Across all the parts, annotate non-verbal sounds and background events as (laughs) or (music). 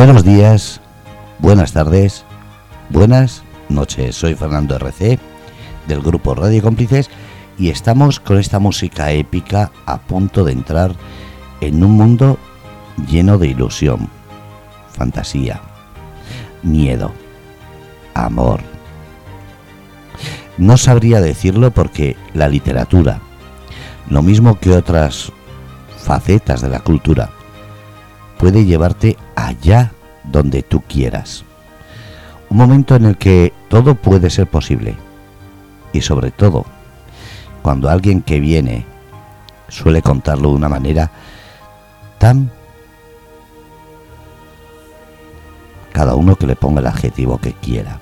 Buenos días, buenas tardes, buenas noches. Soy Fernando RC del grupo Radio Cómplices y estamos con esta música épica a punto de entrar en un mundo lleno de ilusión, fantasía, miedo, amor. No sabría decirlo porque la literatura, lo mismo que otras facetas de la cultura, puede llevarte allá donde tú quieras. Un momento en el que todo puede ser posible. Y sobre todo, cuando alguien que viene suele contarlo de una manera tan... Cada uno que le ponga el adjetivo que quiera.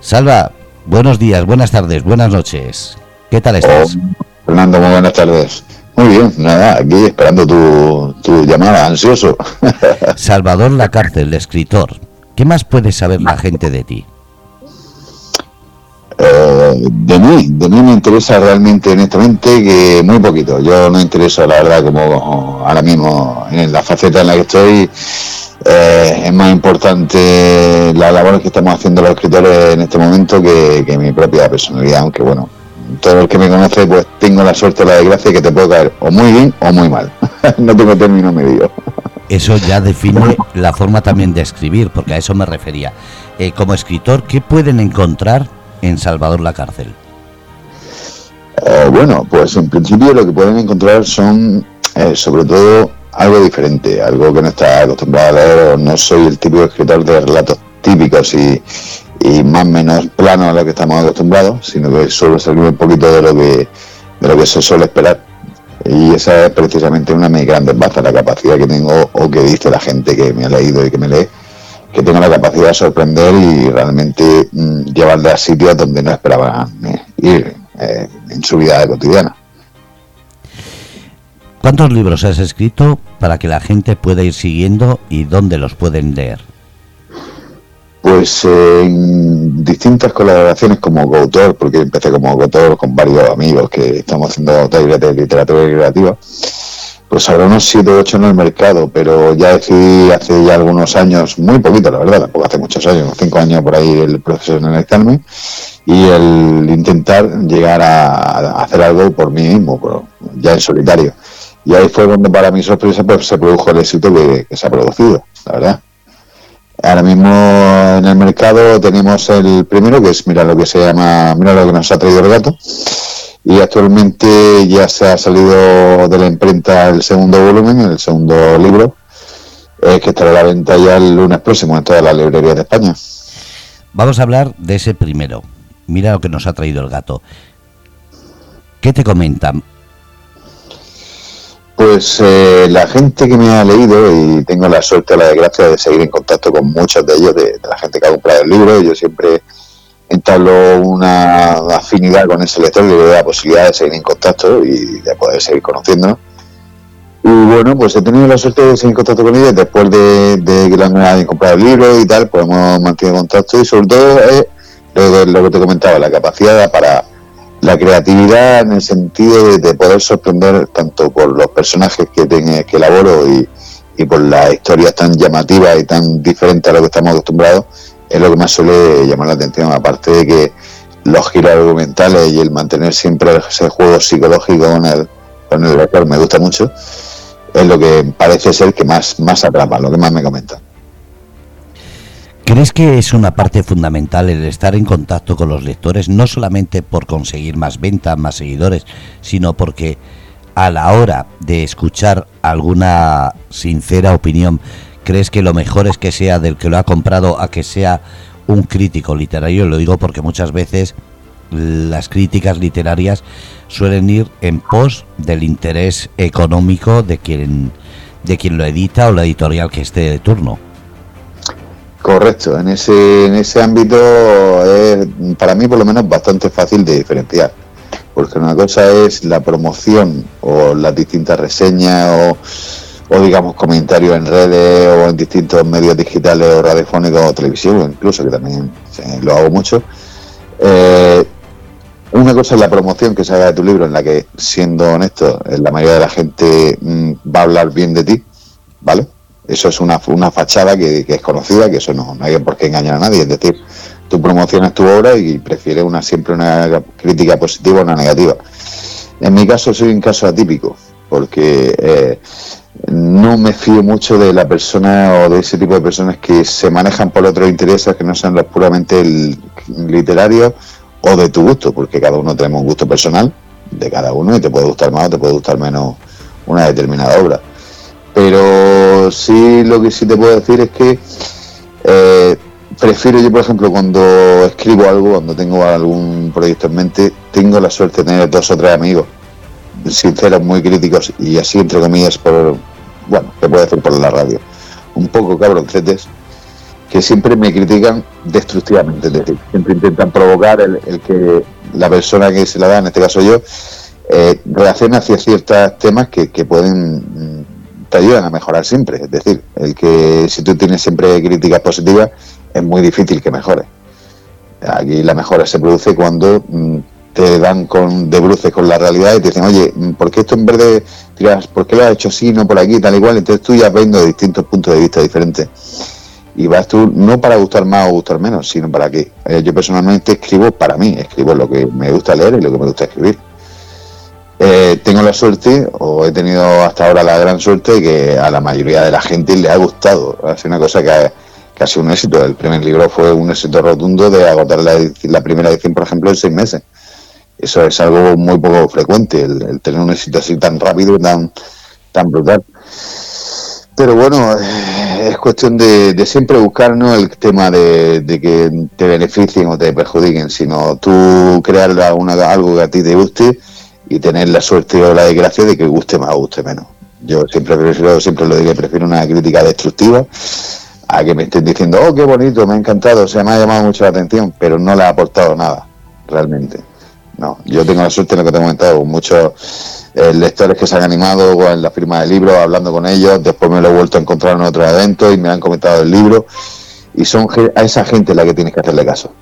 Salva, buenos días, buenas tardes, buenas noches. ¿Qué tal estás? Fernando, muy buenas tardes. Muy bien, nada, aquí esperando tu, llamada, ansioso. (laughs) Salvador La Cárcel, escritor. ¿Qué más puede saber la gente de ti? Eh, de mí, de mí me interesa realmente, honestamente, que muy poquito. Yo no intereso, la verdad, como ahora mismo en la faceta en la que estoy, eh, es más importante la labor que estamos haciendo los escritores en este momento que, que mi propia personalidad, aunque bueno, todo el que me conoce, pues tengo la suerte o la desgracia que te puedo caer o muy bien o muy mal. (laughs) no tengo término medio. Eso ya define la forma también de escribir, porque a eso me refería. Eh, como escritor, ¿qué pueden encontrar en Salvador la cárcel? Eh, bueno, pues en principio lo que pueden encontrar son, eh, sobre todo, algo diferente, algo que no está acostumbrado a leer. No soy el tipo de escritor de relatos típicos y, y más o menos plano a lo que estamos acostumbrados, sino que suelo salir un poquito de lo que de lo que se suele esperar. Y esa es precisamente una de mis grandes bazas, la capacidad que tengo o que dice la gente que me ha leído y que me lee, que tengo la capacidad de sorprender y realmente mm, llevarle a sitios donde no esperaba eh, ir en su vida cotidiana. ¿Cuántos libros has escrito para que la gente pueda ir siguiendo y dónde los pueden leer? Pues en distintas colaboraciones como coautor, porque empecé como autor con varios amigos que estamos haciendo talleres de literatura creativa, pues habrá unos 7 o 8 en el mercado, pero ya decidí hace ya algunos años, muy poquito la verdad, tampoco hace muchos años, 5 años por ahí el analizarme y el intentar llegar a, hacer algo por mí mismo, ya en solitario. Y ahí fue donde para mi sorpresa pues se produjo el éxito que se ha producido, la verdad. Ahora mismo en el mercado tenemos el primero, que es Mira lo que se llama, Mira lo que nos ha traído el gato. Y actualmente ya se ha salido de la imprenta el segundo volumen, el segundo libro, eh, que estará a la venta ya el lunes próximo en todas las librerías de España. Vamos a hablar de ese primero. Mira lo que nos ha traído el gato. ¿Qué te comentan? Pues eh, la gente que me ha leído, y tengo la suerte o la desgracia de seguir en contacto con muchos de ellos, de, la gente que ha comprado el libro, yo siempre entablo una afinidad con ese lector le doy la posibilidad de seguir en contacto y de poder seguir conociéndonos. Y bueno, pues he tenido la suerte de seguir en contacto con ellos después de, que la hayan comprado el libro y tal, pues hemos mantenido contacto y sobre todo es lo que te comentaba, la capacidad para la creatividad en el sentido de, poder sorprender tanto por los personajes que, que elaboro y, por las historias tan llamativas y tan diferentes a lo que estamos acostumbrados, es lo que más suele llamar la atención, aparte de que los giros argumentales y el mantener siempre ese juego psicológico con el, con el lector me gusta mucho, es lo que parece ser que más, más atrapa, lo que más me comenta. ¿Crees que es una parte fundamental el estar en contacto con los lectores, no solamente por conseguir más ventas, más seguidores, sino porque a la hora de escuchar alguna sincera opinión, crees que lo mejor es que sea del que lo ha comprado a que sea un crítico literario? Lo digo porque muchas veces las críticas literarias suelen ir en pos del interés económico de quien de quien lo edita o la editorial que esté de turno. Correcto, en ese, en ese ámbito es para mí por lo menos bastante fácil de diferenciar, porque una cosa es la promoción o las distintas reseñas o, digamos comentarios en redes o en distintos medios digitales o radiofónicos o televisión, incluso que también lo hago mucho. Eh, una cosa es la promoción que se haga de tu libro, en la que, siendo honesto, la mayoría de la gente mm, va a hablar bien de ti, ¿vale? Eso es una, una fachada que, es conocida, que eso no, hay por qué engañar a nadie. Es decir, tú promocionas tu obra y prefieres una siempre una crítica positiva o una negativa. En mi caso soy un caso atípico, porque eh, no me fío mucho de la persona o de ese tipo de personas que se manejan por otros intereses que no sean los puramente literarios o de tu gusto, porque cada uno tenemos un gusto personal de cada uno y te puede gustar más o te puede gustar menos una determinada obra. Pero sí lo que sí te puedo decir es que eh, prefiero yo, por ejemplo, cuando escribo algo, cuando tengo algún proyecto en mente, tengo la suerte de tener dos o tres amigos sinceros, muy críticos y así entre comillas por, bueno, te puedo decir por la radio, un poco cabroncetes que siempre me critican destructivamente, es decir, siempre intentan provocar el, que la persona que se la da, en este caso yo, eh, reaccione hacia ciertos temas que, que pueden mm, te ayudan a mejorar siempre, es decir, el que si tú tienes siempre críticas positivas es muy difícil que mejore. Aquí la mejora se produce cuando mm, te dan con de bruces con la realidad y te dicen, oye, ¿por qué esto en vez de tiras, por qué lo has hecho así, no por aquí, tal igual? Entonces tú ya ves de distintos puntos de vista diferentes. Y vas tú no para gustar más o gustar menos, sino para qué. Eh, yo personalmente escribo para mí, escribo lo que me gusta leer y lo que me gusta escribir. Eh, tengo la suerte, o he tenido hasta ahora la gran suerte, que a la mayoría de la gente le ha gustado. Es una cosa que ha, que ha sido un éxito. El primer libro fue un éxito rotundo de agotar la, primera edición, por ejemplo, en seis meses eso es algo muy poco frecuente, el, tener un éxito así tan rápido, tan, tan brutal. Pero bueno, eh, es cuestión de, siempre buscar ¿no? el tema de, que te beneficien o te perjudiquen, sino tú crear algo que a ti te guste y tener la suerte o la desgracia de que guste más o guste menos. Yo siempre siempre lo digo, prefiero una crítica destructiva a que me estén diciendo, oh, qué bonito, me ha encantado, o sea, me ha llamado mucho la atención, pero no le ha aportado nada, realmente. No, yo tengo la suerte, lo que te he comentado, muchos eh, lectores que se han animado en la firma del libro, hablando con ellos, después me lo he vuelto a encontrar en otro evento y me han comentado el libro, y son a esa gente la que tienes que hacerle caso.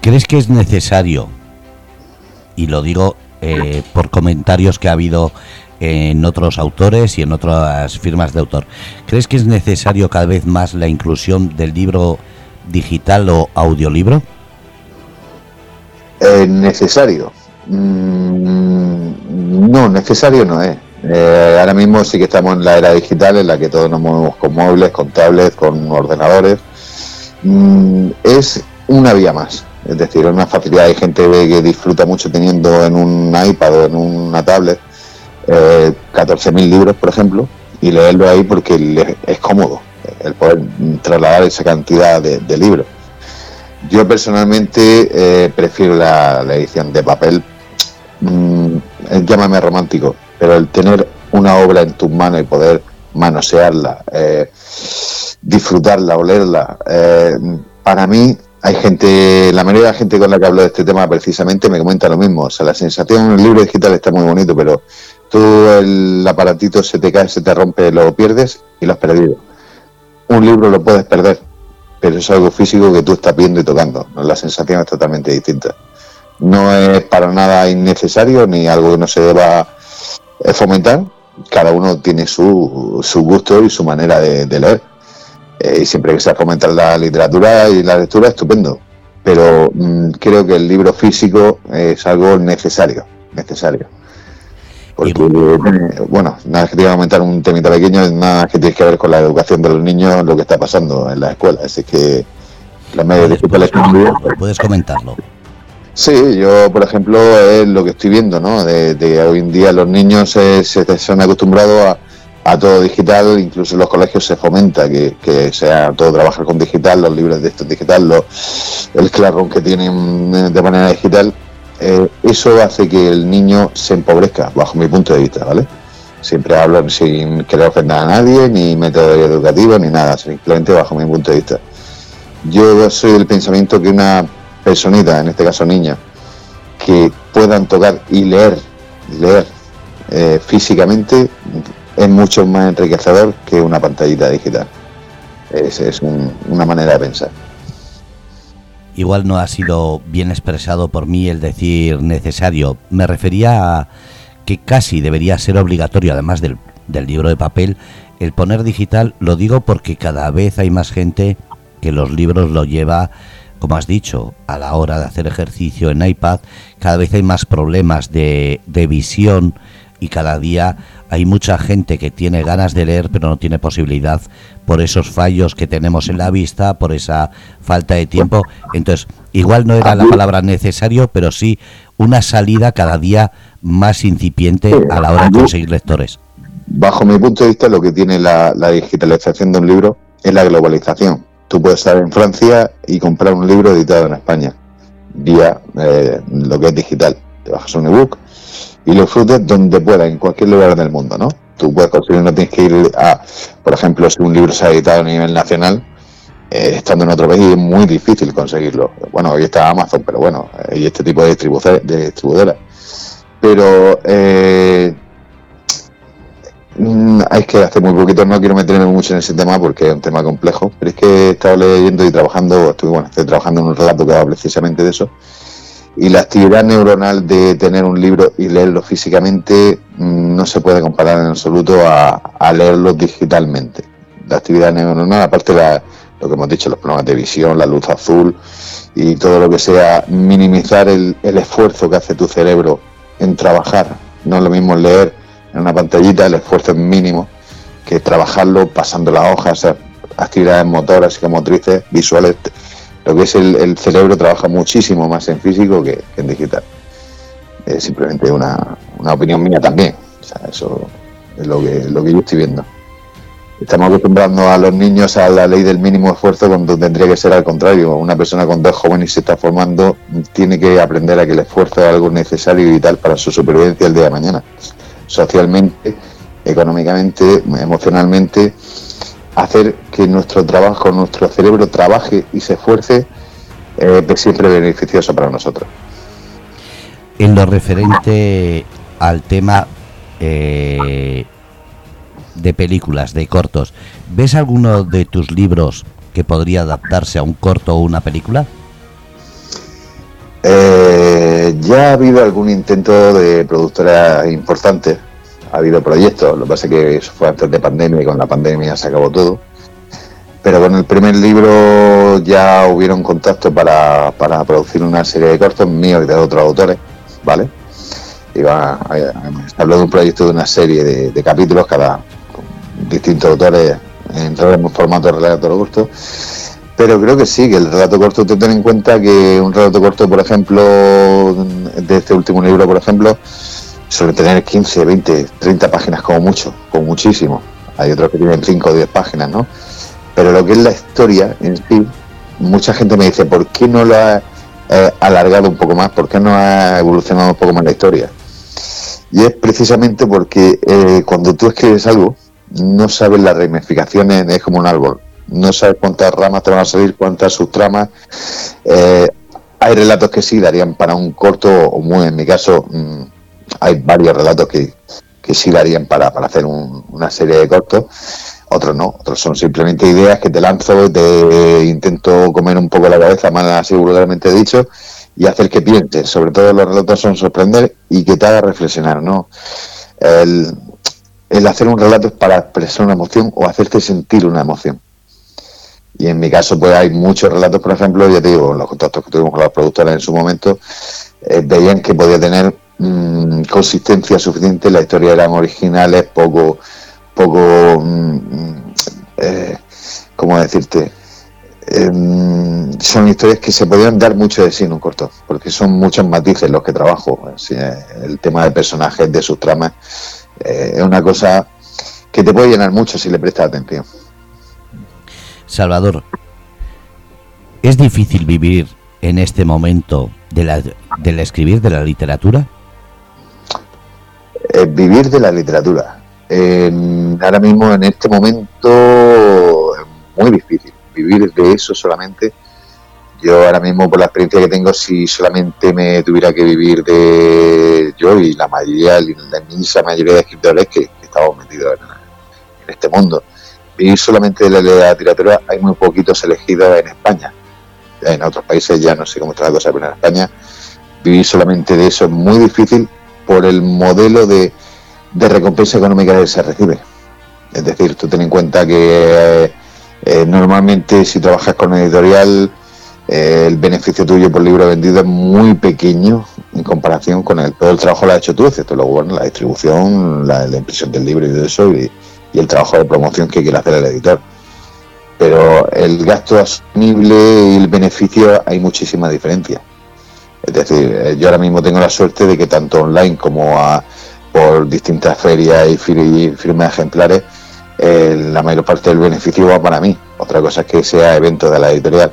¿Crees que es necesario, y lo digo eh, por comentarios que ha habido en otros autores y en otras firmas de autor, ¿crees que es necesario cada vez más la inclusión del libro digital o audiolibro? Eh, necesario. Mm, no, necesario no es. Eh, ahora mismo sí que estamos en la era digital en la que todos nos movemos con móviles, con tablets, con ordenadores. Mm, es una vía más. Es decir, una facilidad. Hay gente que disfruta mucho teniendo en un iPad o en una tablet eh, 14.000 libros, por ejemplo, y leerlo ahí porque es cómodo el poder trasladar esa cantidad de libros. Yo personalmente eh, prefiero la, edición de papel. Mm, llámame romántico, pero el tener una obra en tus manos y poder manosearla, eh, disfrutarla, olerla, eh, para mí hay gente, la mayoría de la gente con la que hablo de este tema precisamente me comenta lo mismo. O sea, la sensación libro digital está muy bonito, pero tú el aparatito se te cae, se te rompe, lo pierdes y lo has perdido. Un libro lo puedes perder, pero es algo físico que tú estás viendo y tocando. La sensación es totalmente distinta. No es para nada innecesario ni algo que no se deba eh, fomentar. Cada uno tiene su, su gusto y su manera de, leer. Eh, siempre que sea fomentar la literatura y la lectura, estupendo. Pero mm, creo que el libro físico es algo necesario. Necesario. Porque, bueno, nada que te iba a comentar un temita pequeño, nada que tiene que ver con la educación de los niños, lo que está pasando en la escuela. Así que los medios digitales. Puedes comentarlo. Sí, yo, por ejemplo, es lo que estoy viendo, ¿no? De, hoy en día los niños se, se, han acostumbrado a, todo digital, incluso en los colegios se fomenta que, que sea todo trabajar con digital, los libros de esto digital, los, el Classroom que tienen de manera digital eh, eso hace que el niño se empobrezca, bajo mi punto de vista, ¿vale? Siempre hablo sin querer ofender a nadie, ni método educativo, ni nada, simplemente bajo mi punto de vista. Yo soy del pensamiento que una personita, en este caso niña, que puedan tocar y leer, leer eh, físicamente, es mucho más enriquecedor que una pantallita digital. Es, es una manera de pensar igual no ha sido bien expresado por mí el decir necesario. Me refería a que casi debería ser obligatorio, además del del libro de papel, el poner digital lo digo porque cada vez hay más gente que los libros lo lleva, como has dicho, a la hora de hacer ejercicio en iPad, cada vez hay más problemas de visión y cada día hay mucha gente que tiene ganas de leer pero no tiene posibilidad por esos fallos que tenemos en la vista, por esa falta de tiempo. Entonces, igual no era la palabra necesario, pero sí una salida cada día más incipiente a la hora de conseguir lectores. Bajo mi punto de vista, lo que tiene la, digitalización de un libro es la globalización. Tú puedes estar en Francia y comprar un libro editado en España, vía eh, lo que es digital. Te bajas un ebook y lo disfrutes donde puedas, en cualquier lugar del mundo, ¿no? Tú puedes conseguir, no tienes que ir a, por ejemplo, si un libro se ha editado a nivel nacional, eh, estando en otro país es muy difícil conseguirlo. Bueno, hoy está Amazon, pero bueno, y este tipo de, de distribuidoras. Pero eh, mm, que hacer muy poquito, no quiero meterme mucho en ese tema porque es un tema complejo, pero es que he estado leyendo y trabajando, estoy, bueno, estoy trabajando en un relato que habla precisamente de eso y la actividad neuronal de tener un libro y leerlo físicamente mm, no se puede comparar en absoluto a, leerlo digitalmente. La actividad neuronal, aparte de lo que hemos dicho, los problemas de visión, la luz azul y todo lo que sea, minimizar el, esfuerzo que hace tu cerebro en trabajar. No es lo mismo leer en una pantallita, el esfuerzo es mínimo, que trabajarlo pasando las hojas, actividades motoras, psicomotrices, visuales lo que es el, cerebro trabaja muchísimo más en físico que, en digital. Es simplemente una, opinión mía también. eso es lo que, lo que yo estoy viendo. Estamos acostumbrando a los niños a la ley del mínimo esfuerzo cuando tendría que ser al contrario. Una persona con dos jóvenes se está formando tiene que aprender a que el esfuerzo es algo necesario y vital para su supervivencia el día de mañana. Socialmente, económicamente, emocionalmente hacer que nuestro trabajo, nuestro cerebro trabaje y se esfuerce eh, es siempre beneficioso para nosotros. En lo referente al tema eh, de películas, de cortos, ¿ves alguno de tus libros que podría adaptarse a un corto o una película? Eh, ya ha habido algún intento de productora importante ha habido proyectos, lo que pasa es que eso fue antes de pandemia y con la pandemia se acabó todo. Pero con el primer libro ya hubieron contacto para, para producir una serie de cortos míos y de otros autores, ¿vale? Iba, habló de un proyecto de una serie de, capítulos, cada distintos autores en formato de relato corto. Pero creo que sí, que el relato corto, te ten en cuenta que un relato corto, por ejemplo, de este último libro, por ejemplo, suele tener 15, 20, 30 páginas como mucho, como muchísimo. Hay otros que tienen 5 o 10 páginas, ¿no? Pero lo que es la historia en sí, mucha gente me dice, ¿por qué no lo ha eh, alargado un poco más? ¿Por qué no ha evolucionado un poco más la historia? Y es precisamente porque eh, cuando tú escribes algo, no sabes las ramificaciones, es como un árbol. No sabes cuántas ramas te van a salir, cuántas subtramas. Eh, hay relatos que sí darían para un corto, o muy en mi caso, mm, hay varios relatos que, que sí darían para, para hacer una serie de cortos, otros no, otros son simplemente ideas que te lanzo, te intento comer un poco la cabeza, más así vulgarmente dicho, y hacer que pienses. Sobre todo los relatos son sorprender y que te haga reflexionar, ¿no? El, el hacer un relato es para expresar una emoción o hacerte sentir una emoción. Y en mi caso, pues hay muchos relatos, por ejemplo, ya te digo, los contactos que tuvimos con las productoras en su momento, eh, veían que podía tener Mm, consistencia suficiente, la historia eran originales, poco, poco, mm, eh, ¿cómo decirte? Em, son historias que se podían dar mucho de sí en un corto, porque son muchos matices los que trabajo. el tema de personajes, de sus tramas, eh, es una cosa que te puede llenar mucho si le prestas atención. Salvador, ¿es difícil vivir en este momento de del escribir de la literatura? Vivir de la literatura. ahora mismo, en este momento, es muy difícil vivir de eso solamente. Yo ahora mismo, por la experiencia que tengo, si solamente me tuviera que vivir de yo y la mayoría, la inmensa mayoría de escritores que, estamos metidos en, este mundo, vivir solamente de la literatura, hay muy poquitos elegidos en España. En otros países ya no sé cómo está la cosa, pero en España vivir solamente de eso es muy difícil por el modelo de, de recompensa económica que se recibe. Es decir, tú ten en cuenta que eh, normalmente si trabajas con editorial, eh, el beneficio tuyo por libro vendido es muy pequeño en comparación con el, todo el trabajo lo has hecho tú, excepto luego bueno, la distribución, la, impresión del libro y todo eso, y, el trabajo de promoción que quiere hacer el editor. Pero el gasto asumible y el beneficio hay muchísima diferencia. Es decir, eh, yo ahora mismo tengo la suerte de que tanto online como por distintas ferias y, firmas ejemplares, eh, la mayor parte del beneficio va para mí. Otra cosa es que sea evento de la editorial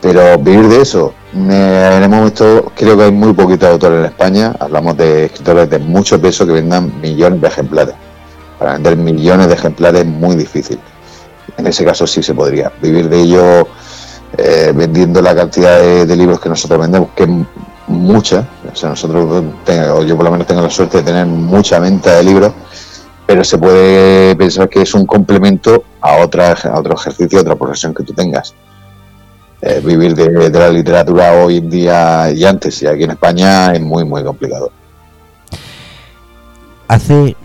pero vivir de eso, en el momento creo que hay muy poquitos autores en España, hablamos de escritores de mucho peso que vendan millones de ejemplares. Para vender millones de ejemplares es muy difícil. En ese caso sí se podría. Vivir de ello eh, vendiendo la cantidad de, libros que nosotros vendemos, que es mucha. O sea, nosotros, tengo, yo por lo menos tengo la suerte de tener mucha venta de libros, pero se puede pensar que es un complemento a, otra, a otro ejercicio, a otra profesión que tú tengas. Eh, vivir de, la literatura hoy en día y antes y aquí en España es muy, muy complicado. Hace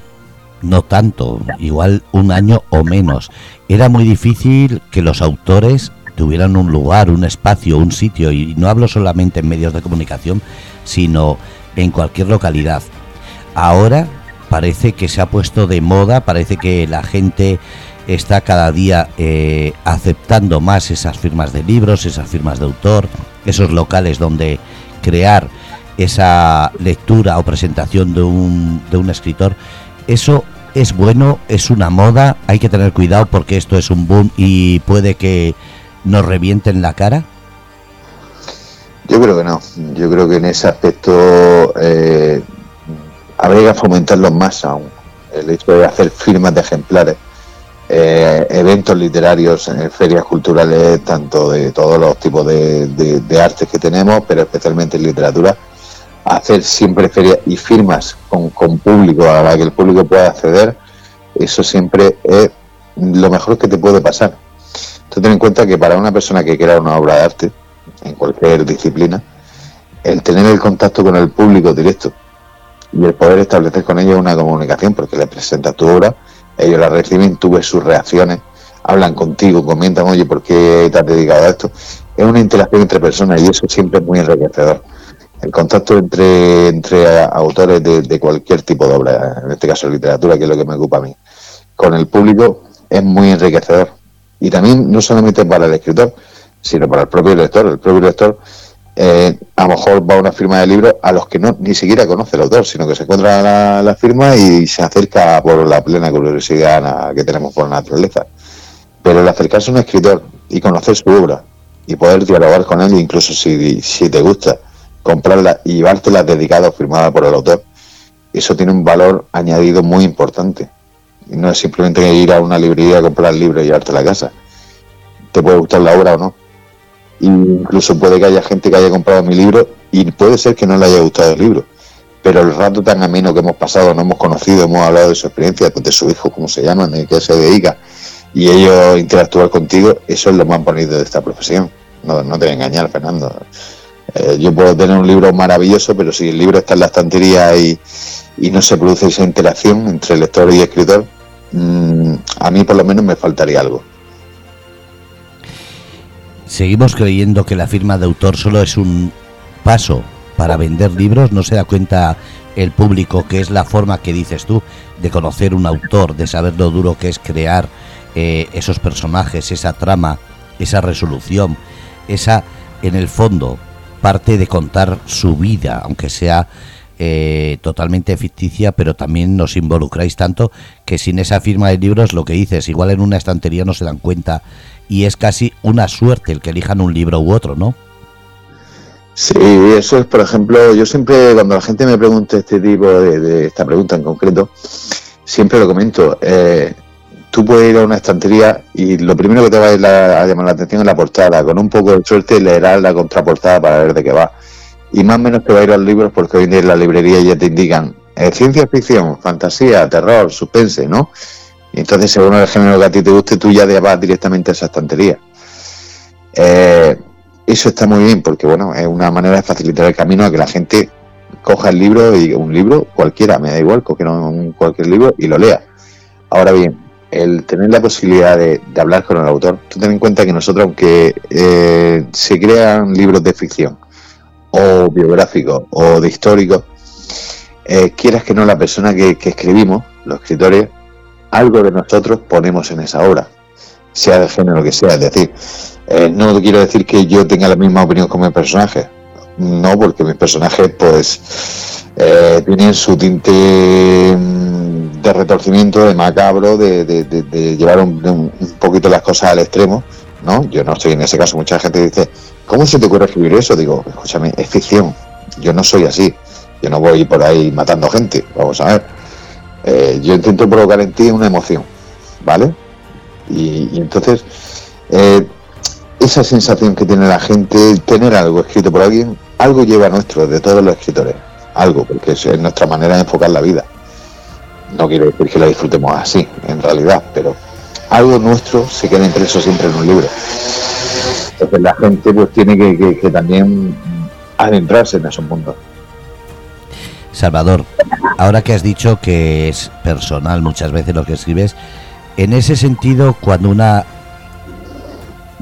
no tanto, igual un año o menos, era muy difícil que los autores tuvieran un lugar, un espacio, un sitio, y no hablo solamente en medios de comunicación, sino en cualquier localidad. Ahora parece que se ha puesto de moda, parece que la gente está cada día eh, aceptando más esas firmas de libros, esas firmas de autor, esos locales donde crear esa lectura o presentación de un, de un escritor. Eso es bueno, es una moda, hay que tener cuidado porque esto es un boom y puede que nos revienten la cara. Yo creo que no, yo creo que en ese aspecto eh, habría que fomentarlo más aún, el hecho de hacer firmas de ejemplares eh, eventos literarios, en ferias culturales, tanto de todos los tipos de, artes que tenemos, pero especialmente en literatura, hacer siempre ferias y firmas con, público a la que el público pueda acceder, eso siempre es lo mejor que te puede pasar. Ten en cuenta que para una persona que quiera una obra de arte, en cualquier disciplina, el tener el contacto con el público directo y el poder establecer con ellos una comunicación, porque le presenta tu obra, ellos la reciben, tú ves sus reacciones, hablan contigo, comentan, oye, ¿por qué te dedicado a esto? Es una interacción entre personas y eso siempre es muy enriquecedor. El contacto entre, entre autores de, cualquier tipo de obra, en este caso literatura, que es lo que me ocupa a mí, con el público es muy enriquecedor. Y también no solamente para el escritor, sino para el propio lector. El propio lector eh, a lo mejor va a una firma de libros a los que no ni siquiera conoce el autor, sino que se encuentra la, firma y se acerca por la plena curiosidad que tenemos por naturaleza. Pero el acercarse a un escritor y conocer su obra y poder dialogar con él, incluso si, si te gusta, comprarla y llevártela dedicada o firmada por el autor, eso tiene un valor añadido muy importante. No es simplemente ir a una librería a comprar el libro y llevarte a la casa. Te puede gustar la obra o no, incluso puede que haya gente que haya comprado mi libro y puede ser que no le haya gustado el libro. Pero el rato tan ameno que hemos pasado, no hemos conocido, hemos hablado de su experiencia, de su hijo, cómo se llama, de qué se dedica, y ellos interactuar contigo, eso es lo más bonito de esta profesión. No, no te voy a engañar, Fernando. Eh, yo puedo tener un libro maravilloso, pero si el libro está en la estantería y, y no se produce esa interacción entre lector y escritor, mm, a mí por lo menos me faltaría algo. Seguimos creyendo que la firma de autor solo es un paso para vender libros, no se da cuenta el público que es la forma que dices tú de conocer un autor, de saber lo duro que es crear eh, esos personajes, esa trama, esa resolución, esa, en el fondo, parte de contar su vida, aunque sea eh, totalmente ficticia, pero también nos involucráis tanto que sin esa firma de libros, lo que dices, igual en una estantería no se dan cuenta y es casi una suerte el que elijan un libro u otro, ¿no? Sí, eso es, por ejemplo, yo siempre, cuando la gente me pregunta este tipo de, esta pregunta en concreto, siempre lo comento. Eh, tú puedes ir a una estantería y lo primero que te va a, llamar la atención es la portada. Con un poco de suerte leerás la contraportada para ver de qué va. Y más menos te va a ir a los libros porque hoy en día en la librería ya te indican eh, ciencia ficción, fantasía, terror, suspense, ¿no? Y entonces, según el género que a ti te guste, tú ya vas directamente a esa estantería. Eh, eso está muy bien porque, bueno, es una manera de facilitar el camino a que la gente coja el libro y un libro cualquiera, me da igual, coge un, cualquier libro y lo lea. Ahora bien, el tener la posibilidad de, hablar con el autor, tú ten en cuenta que nosotros, aunque eh, se crean libros de ficción, o biográficos, o de históricos, eh, quieras que no, la persona que, escribimos, los escritores, algo de nosotros ponemos en esa obra, sea de género que sea. Es decir, eh, no quiero decir que yo tenga la misma opinión con mi personaje, no, porque mis personajes, pues, eh, tienen su tinte mm, de retorcimiento, de macabro, de, llevar un, poquito las cosas al extremo, ¿no? Yo no estoy en ese caso. Mucha gente dice, ¿cómo se te ocurre escribir eso? Digo, escúchame, es ficción. Yo no soy así. Yo no voy por ahí matando gente, vamos a ver. Eh, yo intento provocar en ti una emoción, ¿vale? Y, entonces, eh, esa sensación que tiene la gente, tener algo escrito por alguien, algo lleva nuestro, de todos los escritores, algo, porque es nuestra manera de enfocar la vida. No quiero decir que la disfrutemos así, en realidad, pero algo nuestro se queda impreso siempre en un libro. Entonces la gente pues tiene que, también adentrarse en esos mundos. Salvador, ahora que has dicho que es personal muchas veces lo que escribes, en ese sentido, cuando una,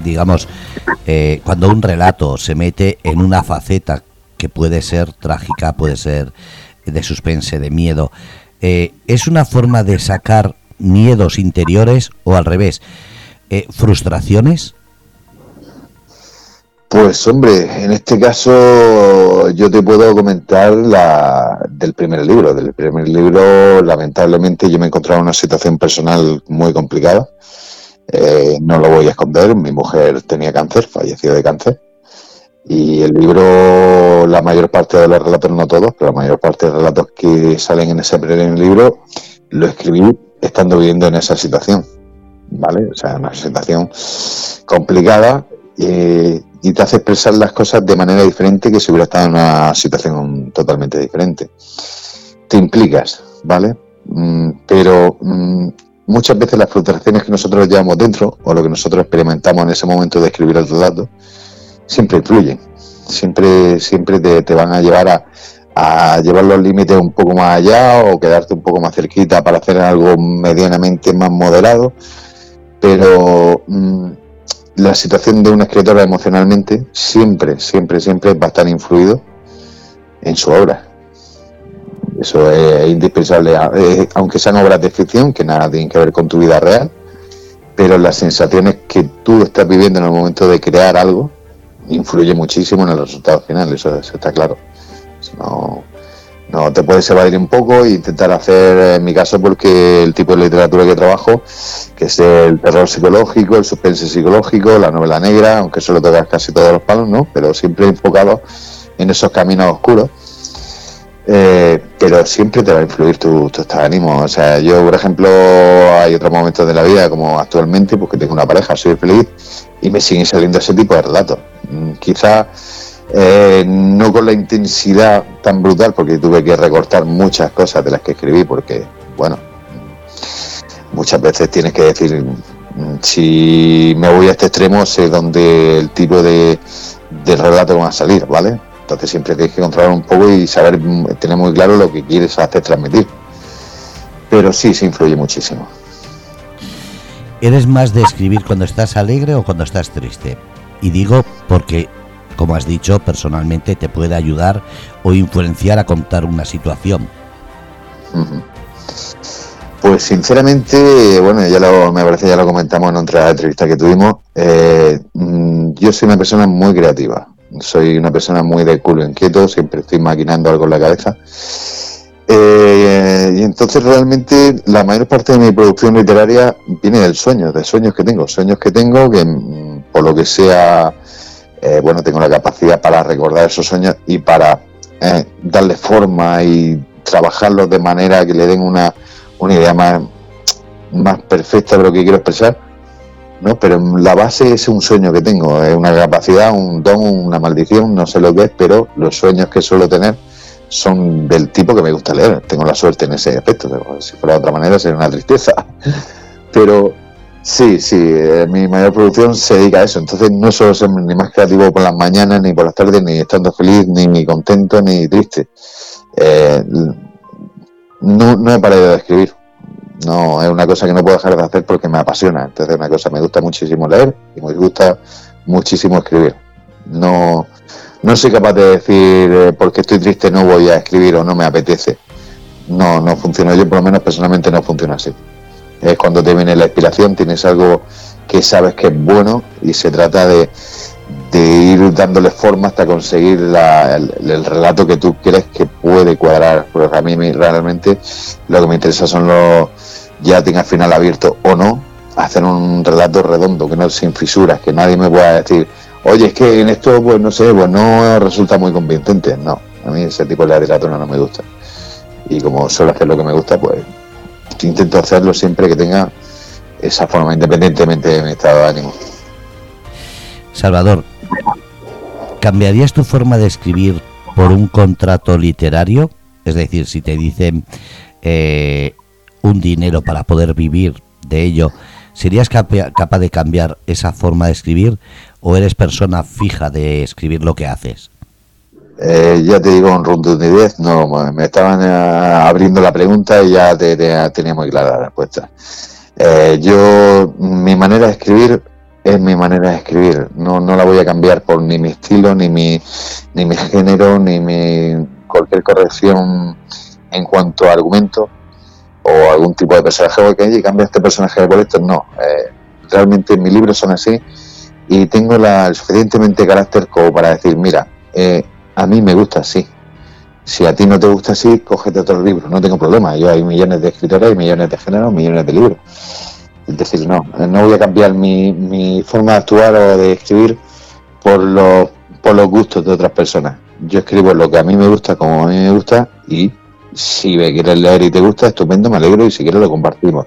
digamos, eh, cuando un relato se mete en una faceta que puede ser trágica, puede ser de suspense, de miedo, eh, ¿es una forma de sacar miedos interiores o al revés, eh, frustraciones? Pues hombre, en este caso yo te puedo comentar la del primer libro. Del primer libro, lamentablemente, yo me encontraba en una situación personal muy complicada. Eh, no lo voy a esconder, mi mujer tenía cáncer, falleció de cáncer. Y el libro, la mayor parte de los relatos, no todos, pero la mayor parte de los relatos que salen en ese primer libro, lo escribí estando viviendo en esa situación. ¿Vale? O sea, una situación complicada. Eh, y te hace expresar las cosas de manera diferente que si hubiera estado en una situación totalmente diferente. Te implicas, ¿vale? Mm, pero mm, muchas veces las frustraciones que nosotros llevamos dentro o lo que nosotros experimentamos en ese momento de escribir el relato siempre influyen, siempre, siempre te, van a llevar a, a llevar los límites un poco más allá o quedarte un poco más cerquita para hacer algo medianamente más moderado, pero mm, la situación de una escritora emocionalmente siempre, siempre, siempre va a estar influido en su obra. Eso es indispensable, eh, aunque sean obras de ficción, que nada tienen que ver con tu vida real, pero las sensaciones que tú estás viviendo en el momento de crear algo influye muchísimo en el resultado final, eso, está claro. No, no, te puedes evadir un poco e intentar hacer, en mi caso, porque el tipo de literatura que trabajo, que es el terror psicológico, el suspense psicológico, la novela negra, aunque solo tocas casi todos los palos, ¿no? Pero siempre enfocado en esos caminos oscuros. Eh, pero siempre te va a influir tu, tu, estado de ánimo. O sea, yo, por ejemplo, hay otros momentos de la vida, como actualmente, porque tengo una pareja, soy feliz, y me siguen saliendo ese tipo de relatos. Mm, quizá eh, no con la intensidad tan brutal, porque tuve que recortar muchas cosas de las que escribí, porque, bueno, muchas veces tienes que decir, mm, si me voy a este extremo, sé dónde el tipo de, relato va a salir, ¿vale? Entonces siempre tienes que controlar un poco y saber, mm, tener muy claro lo que quieres hacer transmitir. Pero sí, se influye muchísimo. ¿Eres más de escribir cuando estás alegre o cuando estás triste? Y digo porque como has dicho, personalmente te puede ayudar o influenciar a contar una situación. Pues sinceramente, bueno, ya lo, me parece ya lo comentamos en otra entrevista que tuvimos. Eh, mm, yo soy una persona muy creativa. Soy una persona muy de culo inquieto, siempre estoy maquinando algo en la cabeza. Eh, y entonces realmente la mayor parte de mi producción literaria viene del sueño, de sueños que tengo, sueños que tengo que mm, por lo que sea eh, bueno, tengo la capacidad para recordar esos sueños y para eh, darle forma y trabajarlos de manera que le den una, una idea más, más perfecta de lo que quiero expresar. ¿no? Pero la base es un sueño que tengo, es una capacidad, un don, una maldición, no sé lo que es, pero los sueños que suelo tener son del tipo que me gusta leer. Tengo la suerte en ese aspecto, si fuera de otra manera sería una tristeza. (laughs) Pero Sí, sí, eh, mi mayor producción se dedica a eso. Entonces no suelo ser ni más creativo por las mañanas, ni por las tardes, ni estando feliz, ni, contento, ni triste. Eh, no, no he parado de escribir. No, es una cosa que no puedo dejar de hacer porque me apasiona. Entonces, una cosa, me gusta muchísimo leer y me gusta muchísimo escribir. No, no soy capaz de decir eh, porque estoy triste no voy a escribir o no me apetece. No, no funciona. Yo, por lo menos, personalmente no funciona así es cuando te viene la inspiración, tienes algo que sabes que es bueno y se trata de, ir dándole forma hasta conseguir el, relato que tú crees que puede cuadrar. Porque a mí realmente lo que me interesa son los, ya tenga final abierto o no, hacer un relato redondo, que no sin fisuras, que nadie me pueda decir, oye, es que en esto, pues no sé, pues no resulta muy convincente. No, a mí ese tipo de literatura no me gusta. Y como suelo hacer lo que me gusta, pues intento hacerlo siempre que tenga esa forma, independientemente de mi estado de ánimo. Salvador, ¿cambiarías tu forma de escribir por un contrato literario? Es decir, si te dicen eh, un dinero para poder vivir de ello, ¿serías capaz de cambiar esa forma de escribir o eres persona fija de escribir lo que haces? Eh, ya te digo, en rotundidad, no, me estaban eh, abriendo la pregunta y ya te, tenía muy clara la respuesta. Eh, yo, mi manera de escribir es mi manera de escribir, no, no la voy a cambiar por ni mi estilo, ni mi, ni mi género, ni mi cualquier corrección en cuanto a argumento o algún tipo de personaje, porque y cambia este personaje por esto, no. realmente mis libros son así y tengo la, el suficientemente carácter como para decir, mira, eh, a mí me gusta así. Si a ti no te gusta así, cógete otro libro, no tengo problema. Yo hay millones de escritores, hay millones de géneros, millones de libros. Es decir, no, no voy a cambiar mi, mi forma de actuar o de escribir por los, por los gustos de otras personas. Yo escribo lo que a mí me gusta, como a mí me gusta, y si me quieres leer y te gusta, estupendo, me alegro y si quieres lo compartimos.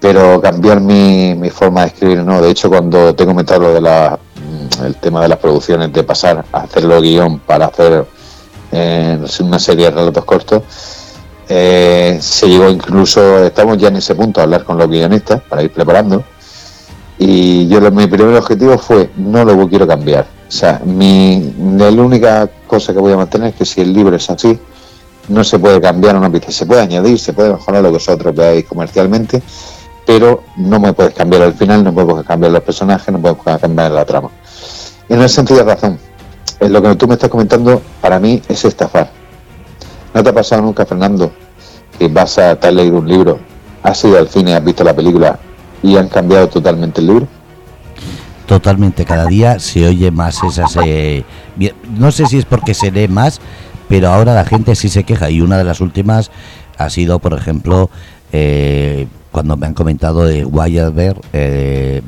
Pero cambiar mi, mi forma de escribir, no. De hecho, cuando te he comentado lo de la el tema de las producciones, de pasar a hacerlo guion para hacer eh, una serie de relatos cortos, eh, se llegó incluso, estamos ya en ese punto a hablar con los guionistas para ir preparando. Y yo mi primer objetivo fue, no lo quiero cambiar. O sea, mi, la única cosa que voy a mantener es que si el libro es así, no se puede cambiar una pista. Se puede añadir, se puede mejorar lo que vosotros veáis comercialmente, pero no me puedes cambiar el final, no puedes cambiar los personajes, no puedes cambiar la trama. En sentido de razón. En lo que tú me estás comentando, para mí es estafar. ¿No te ha pasado nunca, Fernando, que vas a estar leído un libro, has ido al cine, has visto la película y han cambiado totalmente el libro? Totalmente, cada día se oye más esas... Eh, no sé si es porque se lee más, pero ahora la gente sí se queja y una de las últimas ha sido, por ejemplo, eh, cuando me han comentado de Wyatt Bear, eh,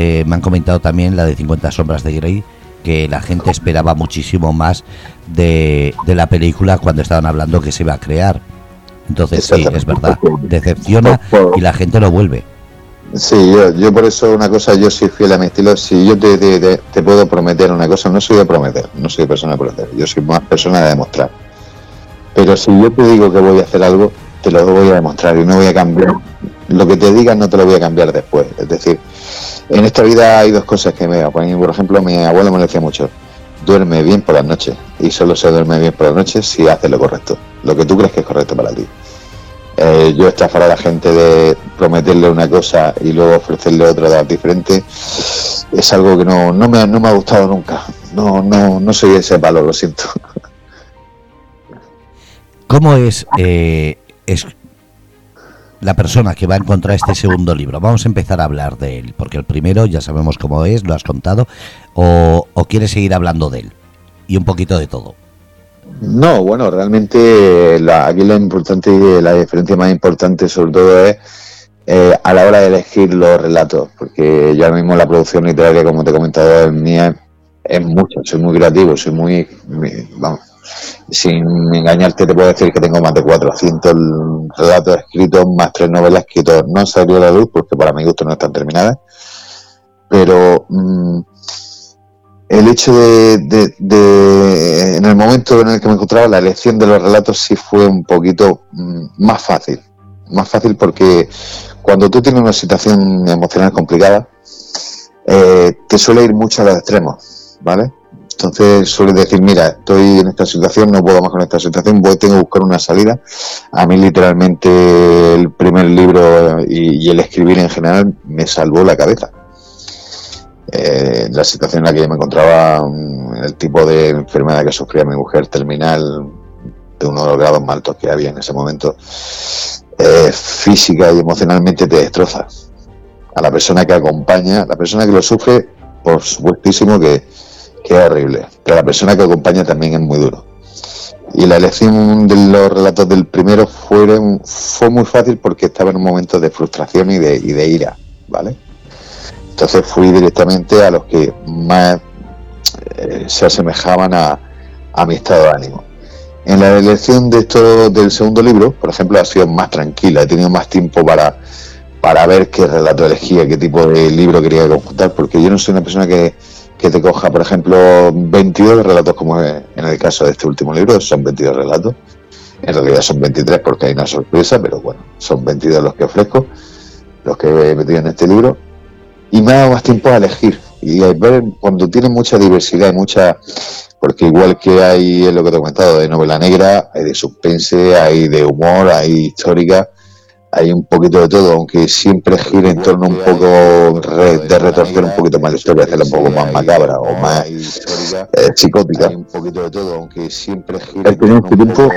eh, me han comentado también la de 50 sombras de Grey, que la gente esperaba muchísimo más de, la película cuando estaban hablando que se iba a crear. Entonces sí, es verdad, decepciona y la gente lo vuelve. Sí, yo, yo por eso una cosa, yo soy fiel a mi estilo. Si yo te, te, puedo prometer una cosa, no soy de prometer, no soy de persona de prometer, yo soy más persona de demostrar. Pero si yo te digo que voy a hacer algo, te lo voy a demostrar y no voy a cambiar. Lo que te diga no te lo voy a cambiar después. Es decir, en esta vida hay dos cosas que me Por ejemplo, mi abuelo me decía mucho, duerme bien por las noches. Y solo se duerme bien por las noches si hace lo correcto, lo que tú crees que es correcto para ti. Eh, yo estafar a la gente de prometerle una cosa y luego ofrecerle otra diferente es algo que no, no, me, no me ha gustado nunca. No, no, no soy ese palo, lo siento. ¿Cómo es, eh, es la persona que va a encontrar este segundo libro? Vamos a empezar a hablar de él, porque el primero ya sabemos cómo es, lo has contado, o, o quieres seguir hablando de él y un poquito de todo. No, bueno, realmente la, aquí la importante y la diferencia más importante sobre todo es eh, a la hora de elegir los relatos, porque ahora mismo la producción literaria, como te he comentado, es mía es mucho, soy muy creativo, soy muy, vamos, sin engañarte te puedo decir que tengo más de 400 relatos escritos, más tres novelas escritas, no salido a la luz porque para mi gusto no están terminadas, pero mm, el hecho de, en el momento en el que me encontraba, la elección de los relatos sí fue un poquito mm, más fácil, más fácil porque cuando tú tienes una situación emocional complicada, eh, te suele ir mucho a los extremos, ¿vale? Entonces suele decir, mira, estoy en esta situación, no puedo más con esta situación, voy, tengo que buscar una salida. A mí literalmente el primer libro y, el escribir en general me salvó la cabeza. Eh, la situación en la que yo me encontraba, mm, el tipo de enfermedad que sufría mi mujer terminal, de uno de los grados más altos que había en ese momento, eh, física y emocionalmente te destroza. A la persona que acompaña, la persona que lo sufre, por supuestísimo que que es horrible. Pero la persona que acompaña también es muy duro. Y la elección de los relatos del primero fue, fue muy fácil porque estaba en un momento de frustración y de, y de ira, ¿vale? Entonces fui directamente a los que más eh, se asemejaban a, a, mi estado de ánimo. En la elección de esto del segundo libro, por ejemplo, ha sido más tranquila, he tenido más tiempo para, para ver qué relato elegía, qué tipo de libro quería conjuntar, porque yo no soy una persona que, que te coja, por ejemplo, 22 relatos, como en el caso de este último libro, son 22 relatos. En realidad son 23 porque hay una sorpresa, pero bueno, son 22 los que ofrezco, los que he metido en este libro. Y me ha dado más tiempo a elegir. Y ver, cuando tiene mucha diversidad y mucha. Porque igual que hay, en lo que te he comentado, de novela negra, hay de suspense, hay de humor, hay histórica hay un poquito de todo, aunque siempre gira en torno un poco de retorcer un poquito más la historia, hacerla un poco más macabra o más eh, psicótica. un poquito de todo, aunque siempre gira en este tiempo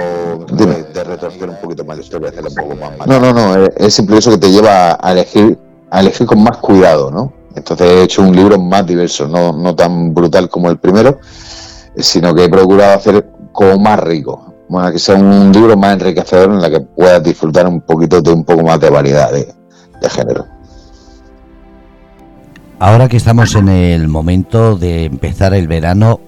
de retorcer un poquito más la historia, hacerla un poco más macabra. No, no, no, es, simple eso que te lleva a elegir, a elegir con más cuidado, ¿no? Entonces he hecho un libro más diverso, no, no tan brutal como el primero, sino que he procurado hacer como más rico, bueno, que sea un libro más enriquecedor en la que puedas disfrutar un poquito de un poco más de variedad de, género. Ahora que estamos en el momento de empezar el verano,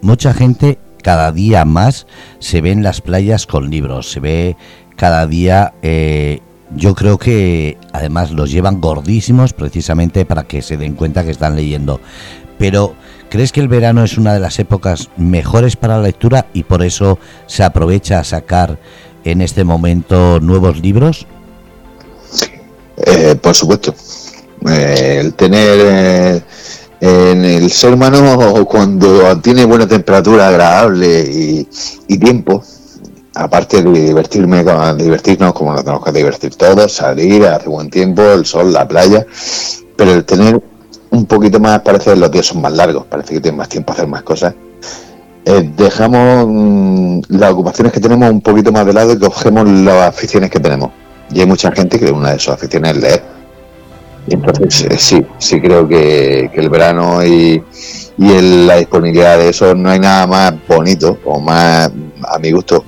mucha gente cada día más se ve en las playas con libros, se ve cada día, eh, yo creo que además los llevan gordísimos precisamente para que se den cuenta que están leyendo. Pero ¿Crees que el verano es una de las épocas mejores para la lectura y por eso se aprovecha a sacar en este momento nuevos libros? Eh, por supuesto. Eh, el tener eh, en el ser humano cuando tiene buena temperatura agradable y, tiempo, aparte de divertirme, divertirnos como nos tenemos que divertir todos, salir, hace buen tiempo, el sol, la playa, pero el tener un poquito más, parece que los días son más largos, parece que tienen más tiempo a hacer más cosas. Eh, dejamos mm, las ocupaciones que tenemos un poquito más de lado y cogemos las aficiones que tenemos. Y hay mucha gente que una de sus aficiones es leer. Y entonces eh, sí, sí creo que, el verano y, y la disponibilidad de eso no hay nada más bonito o más, a mi gusto,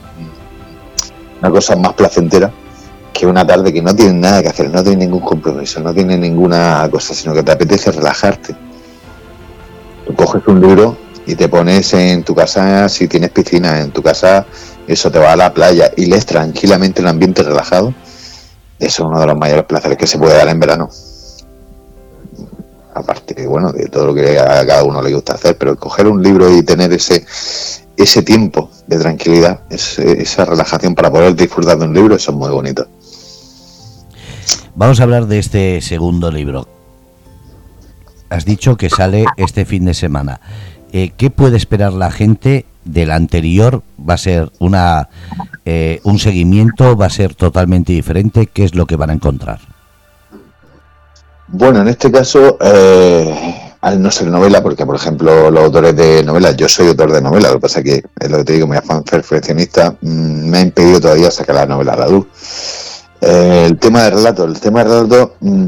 una cosa más placentera que una tarde que no tienes nada que hacer, no tienes ningún compromiso, no tienes ninguna cosa, sino que te apetece relajarte. Tú coges un libro y te pones en tu casa, si tienes piscina en tu casa, eso te va a la playa y lees tranquilamente el ambiente relajado. Eso es uno de los mayores placeres que se puede dar en verano. Aparte, bueno, de todo lo que a cada uno le gusta hacer, pero coger un libro y tener ese, ese tiempo de tranquilidad, esa relajación para poder disfrutar de un libro, eso es muy bonito. Vamos a hablar de este segundo libro. Has dicho que sale este fin de semana. Eh, ¿Qué puede esperar la gente del anterior? ¿Va a ser una eh, un seguimiento? ¿Va a ser totalmente diferente? ¿Qué es lo que van a encontrar? Bueno, en este caso, eh, al no ser novela, porque por ejemplo los autores de novelas, yo soy autor de novela, lo que pasa es que, es lo que te digo, mi afán perfeccionista mm, me ha impedido todavía sacar la novela a la luz. Eh, el tema de relato, el tema de relato mm,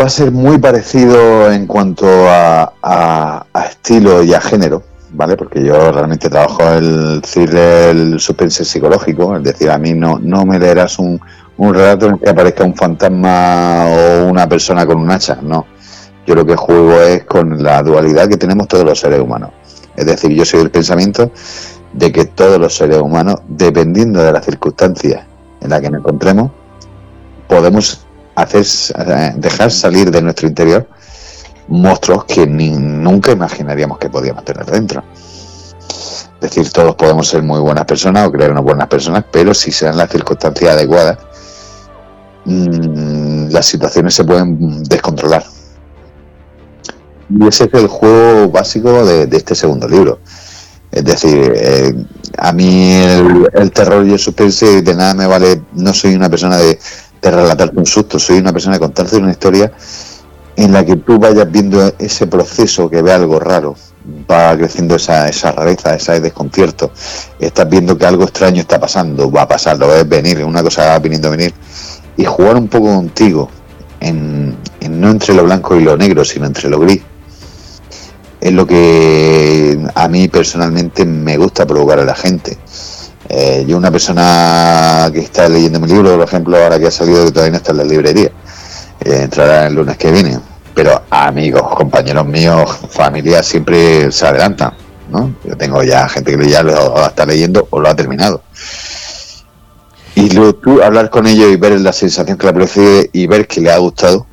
va a ser muy parecido en cuanto a, estilo y a género, ¿vale? Porque yo realmente trabajo el thriller, el suspense psicológico, es decir, a mí no, no me leerás un, un relato en el que aparezca un fantasma o una persona con un hacha, no. Yo lo que juego es con la dualidad que tenemos todos los seres humanos. Es decir, yo soy del pensamiento de que todos los seres humanos, dependiendo de las circunstancias en la que nos encontremos, podemos hacer, eh, dejar salir de nuestro interior monstruos que ni, nunca imaginaríamos que podíamos tener dentro. Es decir, todos podemos ser muy buenas personas o creer unas buenas personas, pero si se dan las circunstancias adecuadas, mmm, las situaciones se pueden descontrolar. Y ese es el juego básico de, de este segundo libro. Es decir, eh, a mí el, terror y el suspense de nada me vale, no soy una persona de, de relatarte un susto, soy una persona de contarte una historia en la que tú vayas viendo ese proceso que ve algo raro, va creciendo esa, esa rareza, ese desconcierto, estás viendo que algo extraño está pasando, va a pasar, lo ves venir, una cosa va viniendo a venir, y jugar un poco contigo, en, en no entre lo blanco y lo negro, sino entre lo gris, es lo que a mí personalmente me gusta provocar a la gente. Eh, yo una persona que está leyendo mi libro, por ejemplo, ahora que ha salido que todavía no está en la librería, eh, entrará el lunes que viene, pero amigos, compañeros míos, familia siempre se adelantan, ¿no? Yo tengo ya gente que ya lo está leyendo o lo ha terminado. Y luego tú hablar con ellos y ver la sensación que le produce y ver que le ha gustado,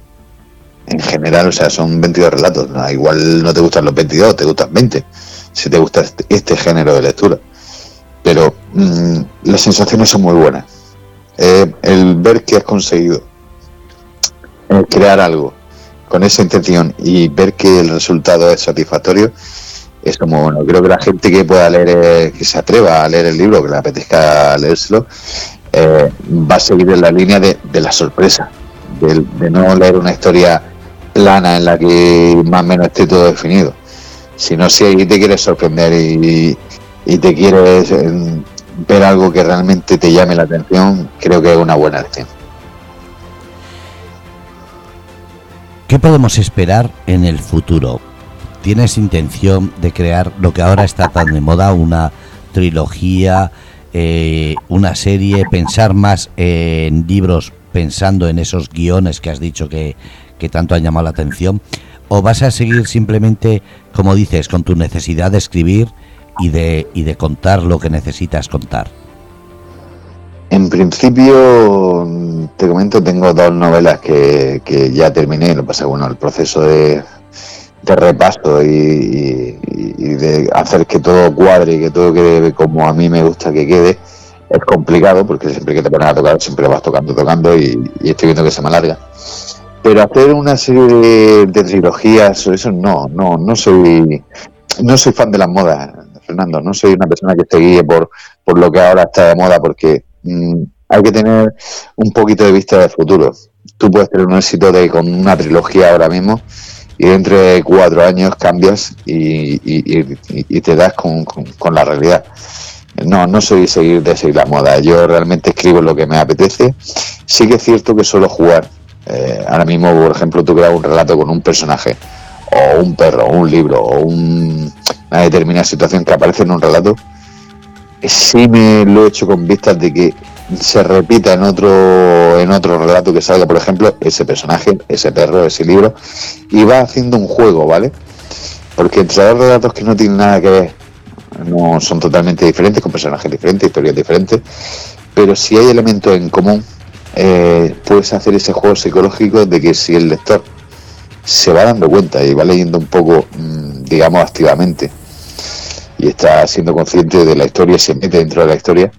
en general, o sea, son 22 relatos. Igual no te gustan los 22, te gustan 20, si te gusta este, este género de lectura. Pero mmm, las sensaciones son muy buenas. Eh, el ver que has conseguido eh, crear algo con esa intención y ver que el resultado es satisfactorio, es como bueno. Creo que la gente que pueda leer, eh, que se atreva a leer el libro, que le apetezca leérselo, va a seguir en la línea de la sorpresa, de, no leer una historia plana en la que más o menos esté todo definido. Sino si te quieres sorprender y, y te quieres eh, ver algo que realmente te llame la atención, creo que es una buena lección. ¿Qué podemos esperar en el futuro? ¿Tienes intención de crear lo que ahora está tan de moda, una trilogía, eh, una serie, pensar más en libros pensando en esos guiones que has dicho que, que tanto han llamado la atención? ¿O vas a seguir simplemente, como dices, con tu necesidad de escribir y de, y de contar lo que necesitas contar? En principio, te comento, tengo dos novelas que, que ya terminé, lo pasa bueno, el proceso de, de repaso y, y, y, de hacer que todo cuadre y que todo quede como a mí me gusta que quede, es complicado porque siempre que te pones a tocar, siempre vas tocando, tocando y, estoy viendo que se me alarga. Pero hacer una serie de, trilogías, eso no, no, no soy, no soy fan de las modas, Fernando, no soy una persona que se guíe por, por lo que ahora está de moda, porque mmm, hay que tener un poquito de vista de futuro. Tú puedes tener un éxito de con una trilogía ahora mismo y dentro de cuatro años cambias y, y, y, te das con, con, la realidad. No, no soy seguir de seguir la moda. Yo realmente escribo lo que me apetece. Sí que es cierto que suelo jugar eh, ahora mismo, por ejemplo, tú creas un relato con un personaje, o un perro, o un libro, o un, una determinada situación que aparece en un relato, sí me lo he hecho con vistas de que se repita en otro en otro relato que salga, por ejemplo, ese personaje, ese perro, ese libro, y va haciendo un juego, ¿vale? Porque entre dos relatos que no tienen nada que ver, no son totalmente diferentes, con personajes diferentes, historias diferentes, pero si hay elementos en común, eh, puedes hacer ese juego psicológico de que si el lector se va dando cuenta y va leyendo un poco, mmm, digamos, activamente y está siendo consciente de la historia, se mete dentro de la historia,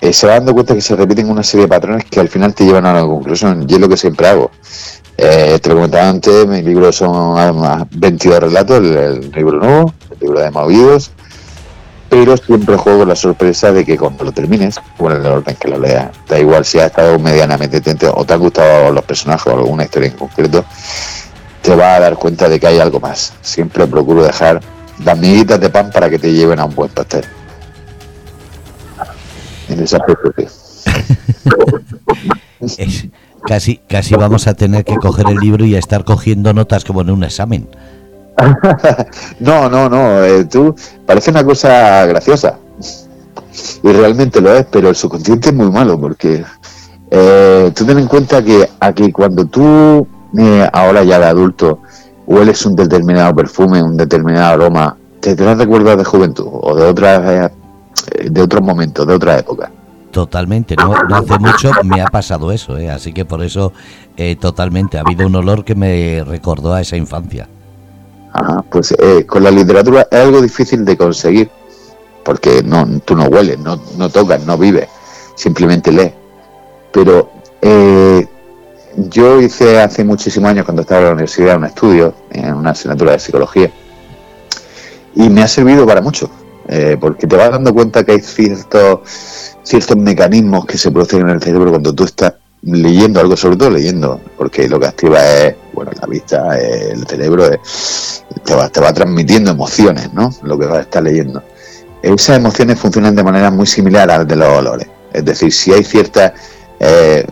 eh, se va dando cuenta que se repiten una serie de patrones que al final te llevan a una conclusión, y es lo que siempre hago. Eh, te lo antes, mis libros son además 22 relatos, el, el libro nuevo, el libro de Movidos, pero siempre juego la sorpresa de que cuando lo termines, o en el orden que lo leas, da igual si ha estado medianamente atento o te han gustado los personajes o alguna historia en concreto, te vas a dar cuenta de que hay algo más. Siempre procuro dejar las miguitas de pan para que te lleven a un buen pastel. En aspecto, (laughs) es, casi, casi vamos a tener que coger el libro y a estar cogiendo notas como en un examen. (laughs) no, no, no. Eh, tú parece una cosa graciosa y realmente lo es, pero el subconsciente es muy malo porque eh, tú ten en cuenta que aquí cuando tú eh, ahora ya de adulto hueles un determinado perfume, un determinado aroma, te traes recuerdos de juventud o de otras eh, de otros momentos, de otra época. Totalmente, no, no hace mucho me ha pasado eso, ¿eh? así que por eso totalmente ha habido un olor que me recordó a esa infancia. Ajá, pues eh, con la literatura es algo difícil de conseguir, porque no, tú no hueles, no, no tocas, no vives, simplemente lees. Pero eh, yo hice hace muchísimos años, cuando estaba en la universidad, un estudio en una asignatura de psicología y me ha servido para mucho, eh, porque te vas dando cuenta que hay ciertos, ciertos mecanismos que se producen en el cerebro cuando tú estás leyendo algo, sobre todo leyendo, porque lo que activa es, bueno, la vista, el cerebro, te, va, te va transmitiendo emociones, ¿no? Lo que vas a estar leyendo. Esas emociones funcionan de manera muy similar a las de los olores. Es decir, si hay ciertos eh,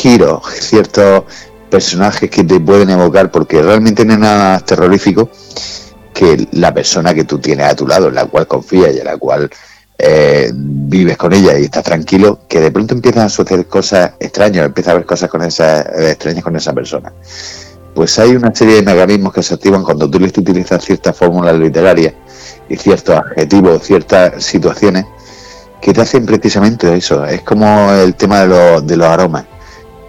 giros, ciertos personajes que te pueden evocar, porque realmente no es nada terrorífico, que la persona que tú tienes a tu lado, en la cual confías y en la cual eh, vives con ella y estás tranquilo, que de pronto empiezan a suceder cosas extrañas, empieza a ver cosas con esa, eh, extrañas con esa persona. Pues hay una serie de mecanismos que se activan cuando tú utilizas ciertas fórmulas literarias y ciertos adjetivos, ciertas situaciones que te hacen precisamente eso. Es como el tema de, de los aromas.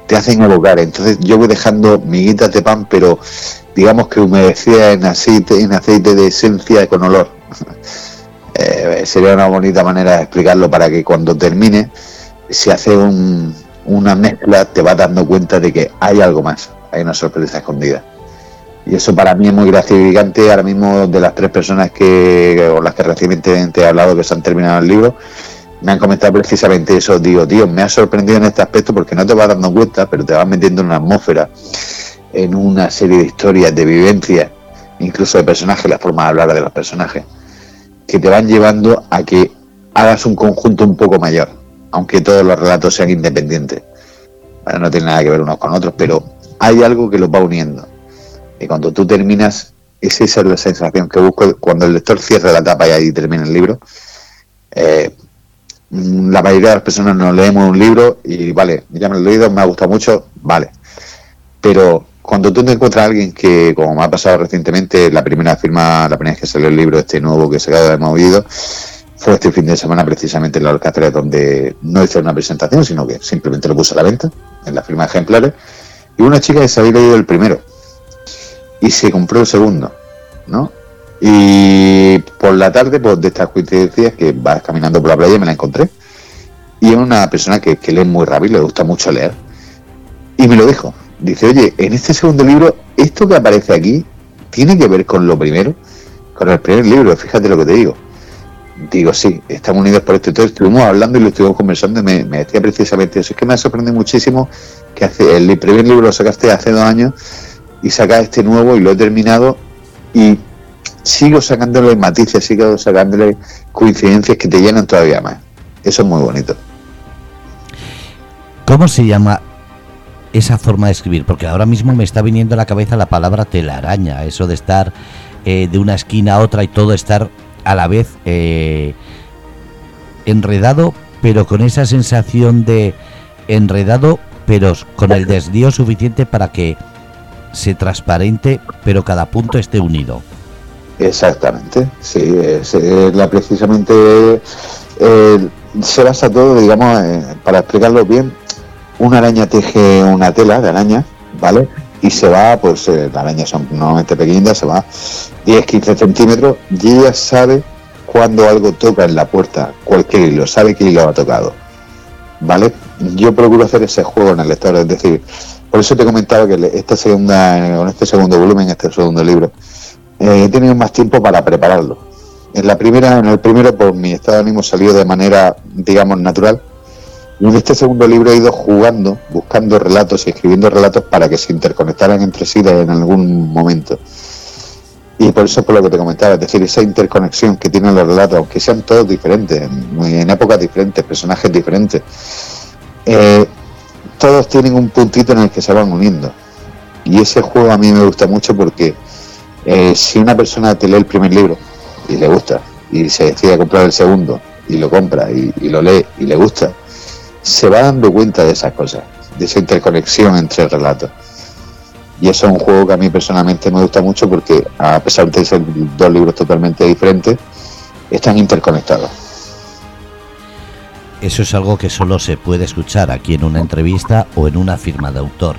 Te hacen evocar. Entonces yo voy dejando miguitas de pan, pero digamos que humedecida en aceite, en aceite de esencia con olor. (laughs) Eh, sería una bonita manera de explicarlo para que cuando termine, si hace una mezcla, te vas dando cuenta de que hay algo más, hay una sorpresa escondida. Y eso para mí es muy gratificante. Ahora mismo, de las tres personas que con las que recientemente he hablado que se han terminado el libro, me han comentado precisamente eso. Digo, tío, me ha sorprendido en este aspecto porque no te vas dando cuenta, pero te vas metiendo en una atmósfera en una serie de historias, de vivencias, incluso de personajes, la forma de hablar de los personajes, que te van llevando a que hagas un conjunto un poco mayor, aunque todos los relatos sean independientes. no tiene nada que ver unos con otros, pero hay algo que los va uniendo. Y cuando tú terminas, esa es la sensación que busco cuando el lector cierra la tapa y ahí termina el libro. Eh, la mayoría de las personas nos leemos un libro y vale, ya me lo he leído, me ha gustado mucho, vale. Pero cuando tú te encuentras a alguien que, como me ha pasado recientemente, la primera firma, la primera vez que salió el libro, este nuevo que se ha movido, fue este fin de semana precisamente en la Orquestra donde no hice una presentación, sino que simplemente lo puse a la venta, en la firma de ejemplares, y una chica que se había leído el primero y se compró el segundo, ¿no? Y por la tarde, pues de estas coincidencias que vas caminando por la playa me la encontré. Y es una persona que, que lee muy rápido, le gusta mucho leer. Y me lo dijo, dice, oye, en este segundo libro, esto que aparece aquí, ¿tiene que ver con lo primero? Con el primer libro, fíjate lo que te digo. Digo, sí, estamos unidos por esto. Entonces estuvimos hablando y lo estuvimos conversando y me, decía precisamente eso. Es que me ha sorprendido muchísimo que hace, el primer libro lo sacaste hace dos años y sacas este nuevo y lo he terminado y sigo sacándole matices, sigo sacándole coincidencias que te llenan todavía más. Eso es muy bonito. ¿Cómo se llama esa forma de escribir, porque ahora mismo me está viniendo a la cabeza la palabra telaraña, eso de estar eh, de una esquina a otra y todo estar a la vez eh, enredado, pero con esa sensación de enredado, pero con el desvío suficiente para que se transparente, pero cada punto esté unido. Exactamente, sí, es, la precisamente eh, se basa todo, digamos, para explicarlo bien, una araña teje una tela de araña, ¿vale? Y se va, pues eh, las arañas son normalmente pequeñas, se va 10-15 centímetros y ella sabe cuando algo toca en la puerta, cualquier hilo, sabe qué hilo ha tocado, ¿vale? Yo procuro hacer ese juego en el lector, es decir, por eso te comentaba que esta segunda, con este segundo volumen, este segundo libro, eh, he tenido más tiempo para prepararlo. En la primera, en el primero, pues mi estado de ánimo salió de manera, digamos, natural en este segundo libro he ido jugando, buscando relatos y escribiendo relatos para que se interconectaran entre sí en algún momento. Y por eso por lo que te comentaba, es decir, esa interconexión que tienen los relatos, aunque sean todos diferentes, en épocas diferentes, personajes diferentes, eh, todos tienen un puntito en el que se van uniendo. Y ese juego a mí me gusta mucho porque eh, si una persona te lee el primer libro y le gusta, y se decide comprar el segundo, y lo compra, y lo lee y le gusta, se va dando cuenta de esas cosas, de esa interconexión entre relatos. Y eso es un juego que a mí personalmente me gusta mucho porque, a pesar de ser dos libros totalmente diferentes, están interconectados. Eso es algo que solo se puede escuchar aquí en una entrevista o en una firma de autor.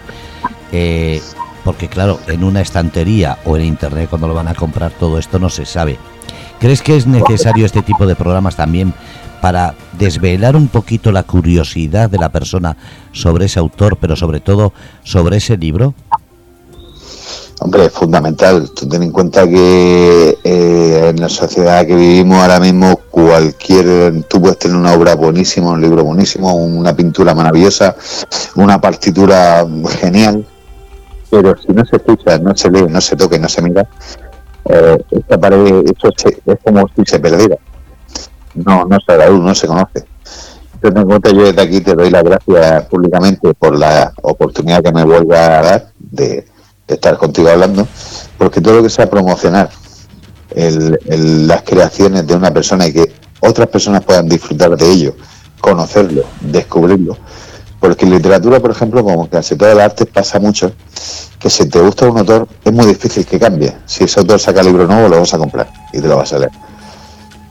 Eh, porque claro, en una estantería o en internet cuando lo van a comprar todo esto no se sabe. ¿Crees que es necesario este tipo de programas también para desvelar un poquito la curiosidad de la persona sobre ese autor, pero sobre todo sobre ese libro? Hombre, es fundamental. Ten en cuenta que eh, en la sociedad que vivimos ahora mismo, cualquier. Tú puedes tener una obra buenísima, un libro buenísimo, una pintura maravillosa, una partitura genial, pero si no se escucha, no se lee, no se toca, no se mira, eh, esta pared, esto es como si se perdiera. No, no se luz, no se conoce. Ten en cuenta, yo desde aquí te doy las gracias públicamente por la oportunidad que me vuelva a dar de estar contigo hablando, porque todo lo que sea promocionar las creaciones de una persona y que otras personas puedan disfrutar de ello, conocerlo, descubrirlo. Porque en literatura, por ejemplo, como casi todo el arte, pasa mucho que si te gusta un autor, es muy difícil que cambie. Si ese autor saca libro nuevo, lo vas a comprar y te lo vas a leer.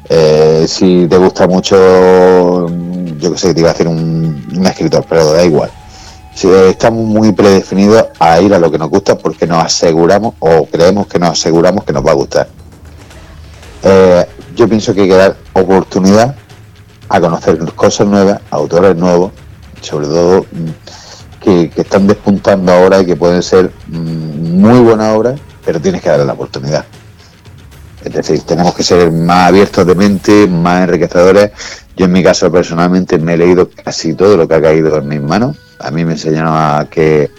Eh, si te gusta mucho, yo que sé, te iba a hacer un, un escritor, pero da igual estamos muy predefinidos a ir a lo que nos gusta porque nos aseguramos o creemos que nos aseguramos que nos va a gustar. Eh, yo pienso que hay que dar oportunidad a conocer cosas nuevas, autores nuevos, sobre todo mm, que, están despuntando ahora y que pueden ser mm, muy buenas obras, pero tienes que darle la oportunidad. Es decir, tenemos que ser más abiertos de mente, más enriquecedores. Yo en mi caso personalmente me he leído casi todo lo que ha caído en mis manos a mí me enseñaron a que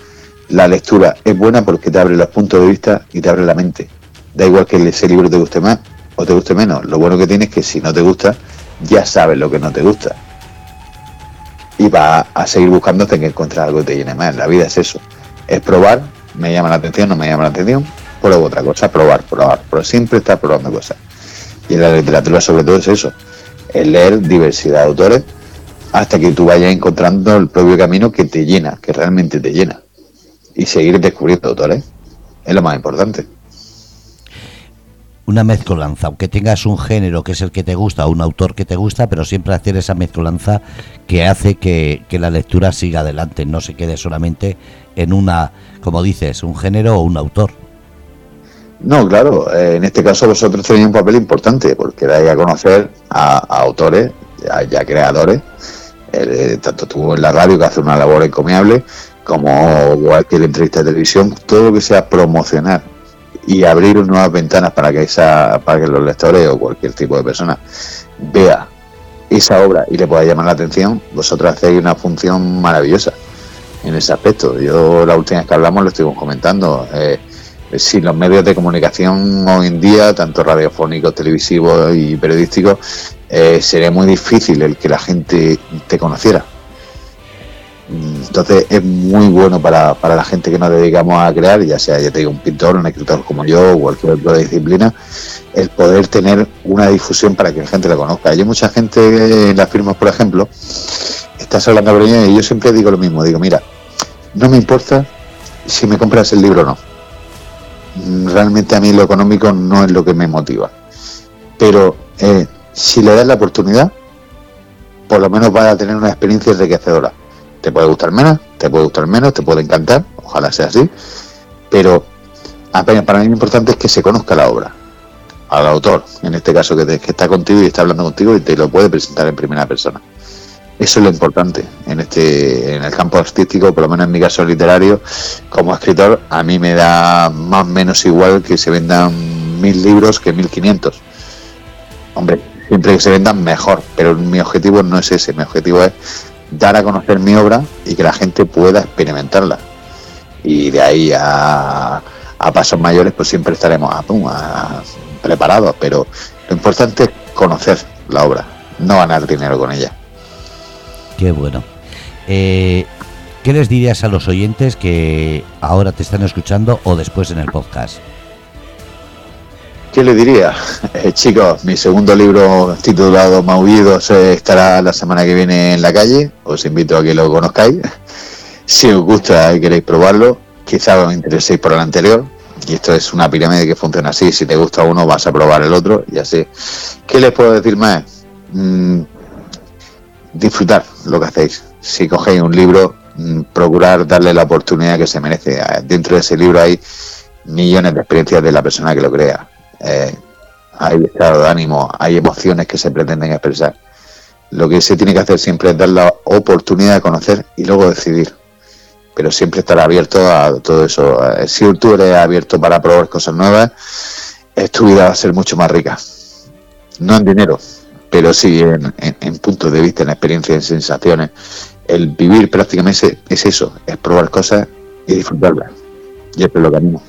la lectura es buena porque te abre los puntos de vista y te abre la mente. Da igual que ese libro te guste más o te guste menos. Lo bueno que tiene es que si no te gusta, ya sabes lo que no te gusta. Y vas a seguir buscando hasta que encuentres algo que te llene más. La vida es eso. Es probar, me llama la atención, no me llama la atención, pruebo otra cosa, probar, probar, pero siempre estar probando cosas. Y en la literatura sobre todo es eso, es leer diversidad de autores hasta que tú vayas encontrando el propio camino que te llena, que realmente te llena. Y seguir descubriendo autores es lo más importante. Una mezcolanza, aunque tengas un género que es el que te gusta un autor que te gusta, pero siempre hacer esa mezcolanza que hace que, la lectura siga adelante, no se quede solamente en una, como dices, un género o un autor. No, claro, eh, en este caso vosotros tenéis un papel importante porque dais a conocer a, autores, a, ya creadores, eh, tanto tú en la radio que hace una labor encomiable, como cualquier entrevista de televisión, todo lo que sea promocionar y abrir nuevas ventanas para que esa, para que los lectores o cualquier tipo de persona vea esa obra y le pueda llamar la atención, vosotros hacéis una función maravillosa en ese aspecto. Yo la última vez que hablamos lo estuvimos comentando. Eh, si los medios de comunicación hoy en día, tanto radiofónicos, televisivos y periodísticos, eh, sería muy difícil el que la gente te conociera. Entonces es muy bueno para, para la gente que nos dedicamos a crear, ya sea ya te digo, un pintor, un escritor como yo o cualquier otra disciplina, el poder tener una difusión para que la gente la conozca. Hay mucha gente en las firmas, por ejemplo, estás hablando con y yo siempre digo lo mismo, digo, mira, no me importa si me compras el libro o no. Realmente a mí lo económico no es lo que me motiva. Pero eh, si le das la oportunidad, por lo menos vas a tener una experiencia enriquecedora. Te puede gustar menos, te puede gustar menos, te puede encantar, ojalá sea así, pero para mí lo importante es que se conozca la obra, al autor, en este caso que, está contigo y está hablando contigo y te lo puede presentar en primera persona. Eso es lo importante en este en el campo artístico, por lo menos en mi caso literario, como escritor, a mí me da más o menos igual que se vendan mil libros que mil quinientos. Hombre, siempre que se vendan mejor, pero mi objetivo no es ese, mi objetivo es dar a conocer mi obra y que la gente pueda experimentarla. Y de ahí a, pasos mayores pues siempre estaremos a, preparados, pero lo importante es conocer la obra, no ganar dinero con ella. Qué bueno. Eh, ¿Qué les dirías a los oyentes que ahora te están escuchando o después en el podcast? ¿Qué le diría? (laughs) Eh, chicos, mi segundo libro titulado Maullidos estará la semana que viene en la calle. Os invito a que lo conozcáis. (laughs) Si os gusta y queréis probarlo, quizá os intereséis por el anterior. Y esto es una pirámide que funciona así. Si te gusta uno, vas a probar el otro y así. ¿Qué les puedo decir más? Mm, disfrutar lo que hacéis. Si cogéis un libro, mm, procurar darle la oportunidad que se merece. Dentro de ese libro hay millones de experiencias de la persona que lo crea eh, hay estado de ánimo, hay emociones que se pretenden expresar. Lo que se tiene que hacer siempre es dar la oportunidad de conocer y luego decidir. Pero siempre estar abierto a todo eso. Eh, si tú eres abierto para probar cosas nuevas, tu vida va a ser mucho más rica. No en dinero, pero sí en, en, puntos de vista, en experiencias, en sensaciones. El vivir prácticamente es, eso, es probar cosas y disfrutarlas. Y es lo que animo.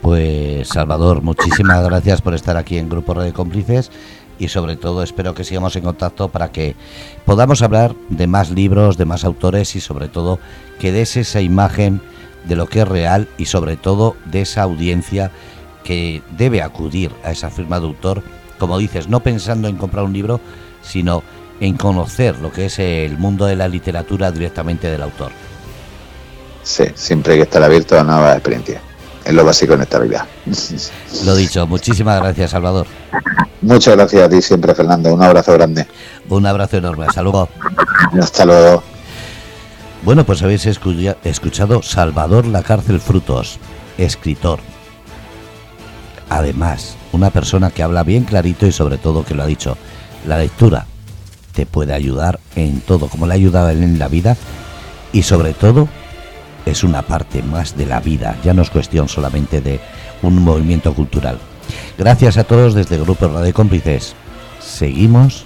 Pues Salvador, muchísimas gracias por estar aquí en Grupo de Cómplices y sobre todo espero que sigamos en contacto para que podamos hablar de más libros, de más autores y sobre todo que des esa imagen de lo que es real y sobre todo de esa audiencia que debe acudir a esa firma de autor, como dices, no pensando en comprar un libro, sino en conocer lo que es el mundo de la literatura directamente del autor. Sí, siempre hay que estar abierto a nuevas experiencias. Es lo básico en esta vida. (laughs) Lo dicho, muchísimas gracias, Salvador. Muchas gracias a ti siempre, Fernando. Un abrazo grande. Un abrazo enorme. Hasta luego. Hasta luego. Bueno, pues habéis escuchado Salvador La Cárcel Frutos, escritor. Además, una persona que habla bien clarito y sobre todo que lo ha dicho, la lectura te puede ayudar en todo, como le ha ayudado en la vida y sobre todo es una parte más de la vida, ya no es cuestión solamente de un movimiento cultural. Gracias a todos desde el Grupo Radio Cómplices. Seguimos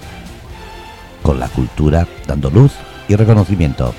con la cultura dando luz y reconocimiento.